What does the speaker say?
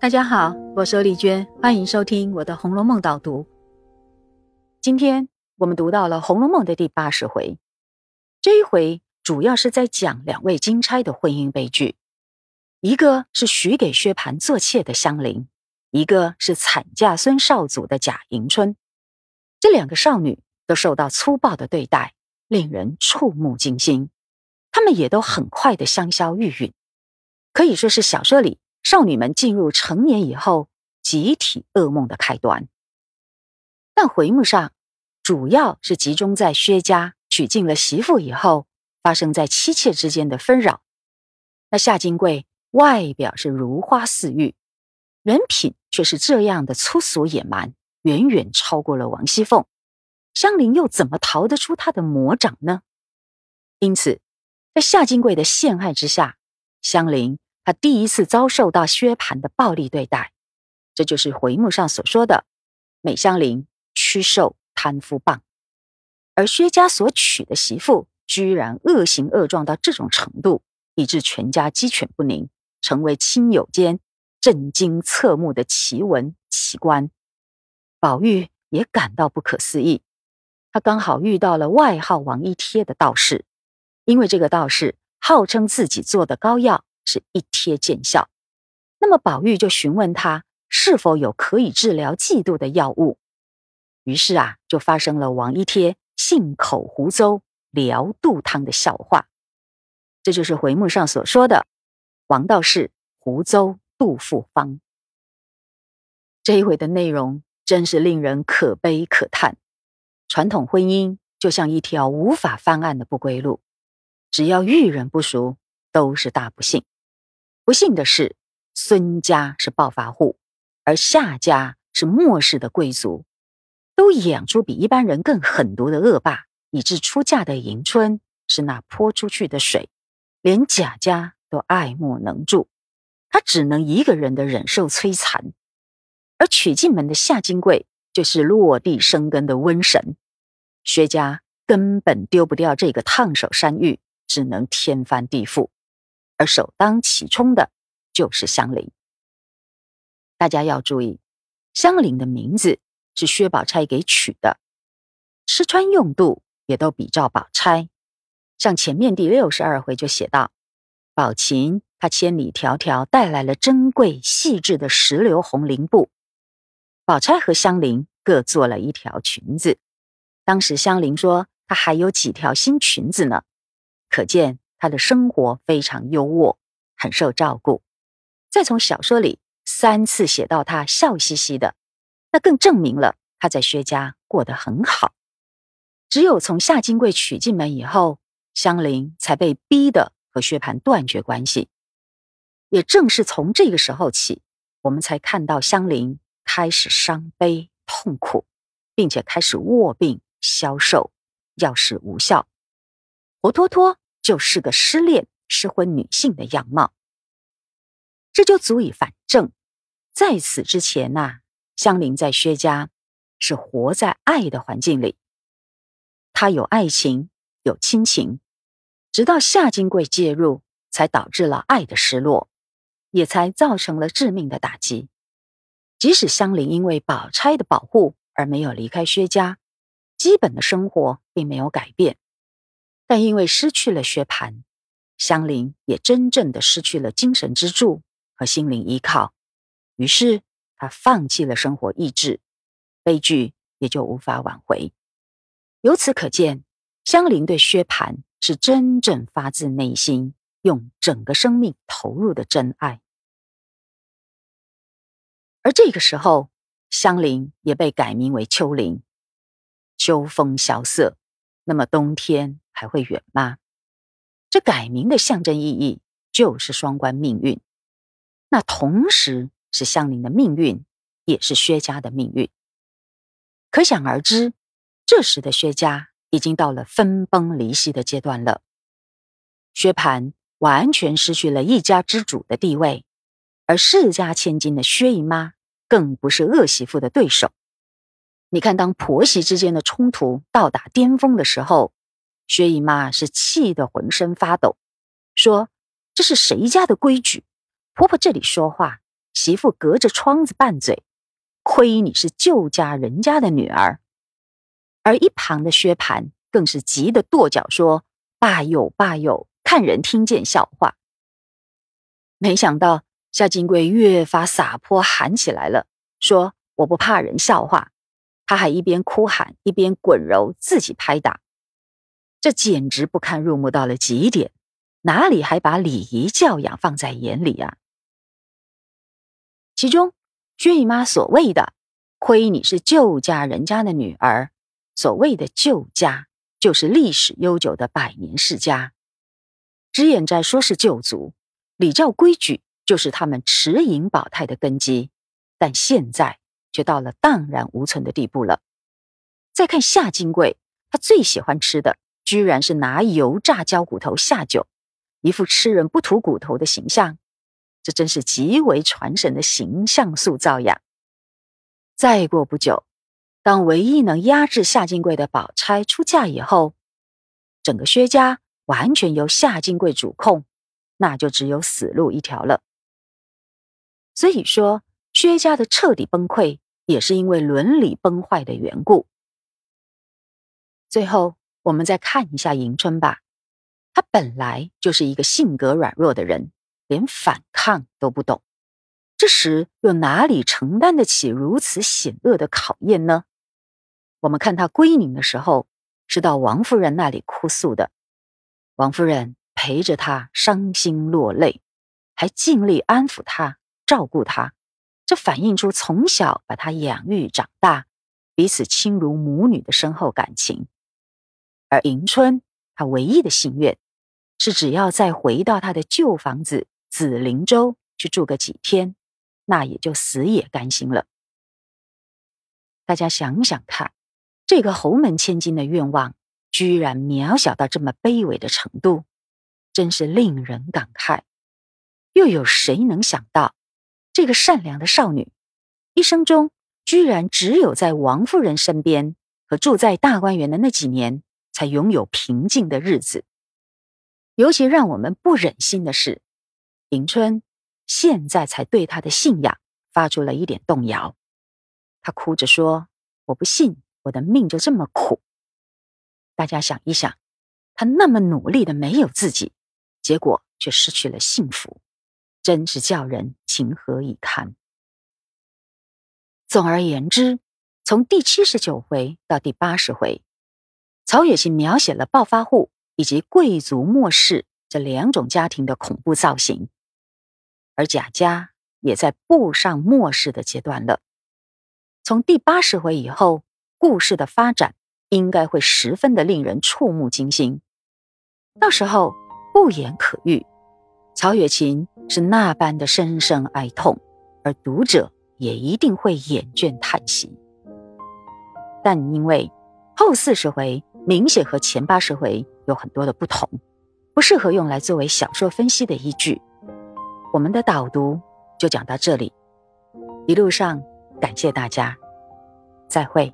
大家好，我是丽娟，欢迎收听我的《红楼梦》导读。今天我们读到了《红楼梦》的第八十回，这一回主要是在讲两位金钗的婚姻悲剧，一个是许给薛蟠做妾的香菱，一个是惨嫁孙少祖的贾迎春。这两个少女都受到粗暴的对待，令人触目惊心。她们也都很快的香消玉殒，可以说是小说里。少女们进入成年以后，集体噩梦的开端。但回目上主要是集中在薛家娶进了媳妇以后，发生在妻妾之间的纷扰。那夏金贵外表是如花似玉，人品却是这样的粗俗野蛮，远远超过了王熙凤。香菱又怎么逃得出他的魔掌呢？因此，在夏金贵的陷害之下，香菱。他第一次遭受到薛蟠的暴力对待，这就是回目上所说的“美香菱屈受贪夫棒”。而薛家所娶的媳妇居然恶行恶状到这种程度，以致全家鸡犬不宁，成为亲友间震惊侧目的奇闻奇观。宝玉也感到不可思议，他刚好遇到了外号王一贴的道士，因为这个道士号称自己做的膏药。是一贴见效，那么宝玉就询问他是否有可以治疗嫉妒的药物，于是啊，就发生了王一贴信口胡诌疗肚汤的笑话，这就是回目上所说的王道士胡诌杜复方。这一回的内容真是令人可悲可叹，传统婚姻就像一条无法翻案的不归路，只要遇人不熟，都是大不幸。不幸的是，孙家是暴发户，而夏家是末世的贵族，都养出比一般人更狠毒的恶霸，以致出嫁的迎春是那泼出去的水，连贾家都爱莫能助，他只能一个人的忍受摧残。而娶进门的夏金贵就是落地生根的瘟神，薛家根本丢不掉这个烫手山芋，只能天翻地覆。而首当其冲的就是香菱。大家要注意，香菱的名字是薛宝钗给取的，吃穿用度也都比照宝钗。像前面第六十二回就写到，宝琴她千里迢迢带来了珍贵细致的石榴红绫布，宝钗和香菱各做了一条裙子。当时香菱说她还有几条新裙子呢，可见。他的生活非常优渥，很受照顾。再从小说里三次写到他笑嘻嘻的，那更证明了他在薛家过得很好。只有从夏金贵娶进门以后，香菱才被逼的和薛蟠断绝关系。也正是从这个时候起，我们才看到香菱开始伤悲痛苦，并且开始卧病消瘦，药事无效，活脱脱。就是个失恋失婚女性的样貌，这就足以反证，在此之前呐，香菱在薛家是活在爱的环境里，她有爱情，有亲情，直到夏金贵介入，才导致了爱的失落，也才造成了致命的打击。即使香菱因为宝钗的保护而没有离开薛家，基本的生活并没有改变。但因为失去了薛蟠，香菱也真正的失去了精神支柱和心灵依靠，于是她放弃了生活意志，悲剧也就无法挽回。由此可见，香菱对薛蟠是真正发自内心、用整个生命投入的真爱。而这个时候，香菱也被改名为秋菱。秋风萧瑟，那么冬天。还会远吗？这改名的象征意义就是双关命运，那同时是香菱的命运，也是薛家的命运。可想而知，这时的薛家已经到了分崩离析的阶段了。薛蟠完全失去了一家之主的地位，而世家千金的薛姨妈更不是恶媳妇的对手。你看，当婆媳之间的冲突到达巅峰的时候。薛姨妈是气得浑身发抖，说：“这是谁家的规矩？婆婆这里说话，媳妇隔着窗子拌嘴，亏你是旧家人家的女儿。而一旁的薛蟠更是急得跺脚说：“罢有罢有，看人听见笑话。”没想到夏金贵越发洒泼喊起来了，说：“我不怕人笑话。”他还一边哭喊，一边滚揉，自己拍打，这简直不堪入目到了极点，哪里还把礼仪教养放在眼里啊？其中，薛姨妈所谓的“亏你是旧家人家的女儿”，所谓的旧家，就是历史悠久的百年世家。脂砚斋说是旧族，礼教规矩就是他们持盈保泰的根基，但现在。就到了荡然无存的地步了。再看夏金贵，他最喜欢吃的居然是拿油炸焦骨头下酒，一副吃人不吐骨头的形象，这真是极为传神的形象塑造呀！再过不久，当唯一能压制夏金贵的宝钗出嫁以后，整个薛家完全由夏金贵主控，那就只有死路一条了。所以说。薛家的彻底崩溃，也是因为伦理崩坏的缘故。最后，我们再看一下迎春吧，她本来就是一个性格软弱的人，连反抗都不懂，这时又哪里承担得起如此险恶的考验呢？我们看她归宁的时候，是到王夫人那里哭诉的，王夫人陪着她伤心落泪，还尽力安抚她，照顾她。这反映出从小把他养育长大，彼此亲如母女的深厚感情。而迎春，她唯一的心愿是，只要再回到她的旧房子紫菱洲去住个几天，那也就死也甘心了。大家想想看，这个侯门千金的愿望，居然渺小到这么卑微的程度，真是令人感慨。又有谁能想到？这个善良的少女，一生中居然只有在王夫人身边和住在大观园的那几年，才拥有平静的日子。尤其让我们不忍心的是，迎春现在才对她的信仰发出了一点动摇。她哭着说：“我不信我的命就这么苦。”大家想一想，她那么努力的没有自己，结果却失去了幸福。真是叫人情何以堪。总而言之，从第七十九回到第八十回，曹雪芹描写了暴发户以及贵族末世这两种家庭的恐怖造型，而贾家也在步上末世的阶段了。从第八十回以后，故事的发展应该会十分的令人触目惊心，到时候不言可喻。曹雪芹是那般的深深哀痛，而读者也一定会眼倦叹息。但因为后四十回明显和前八十回有很多的不同，不适合用来作为小说分析的依据。我们的导读就讲到这里，一路上感谢大家，再会。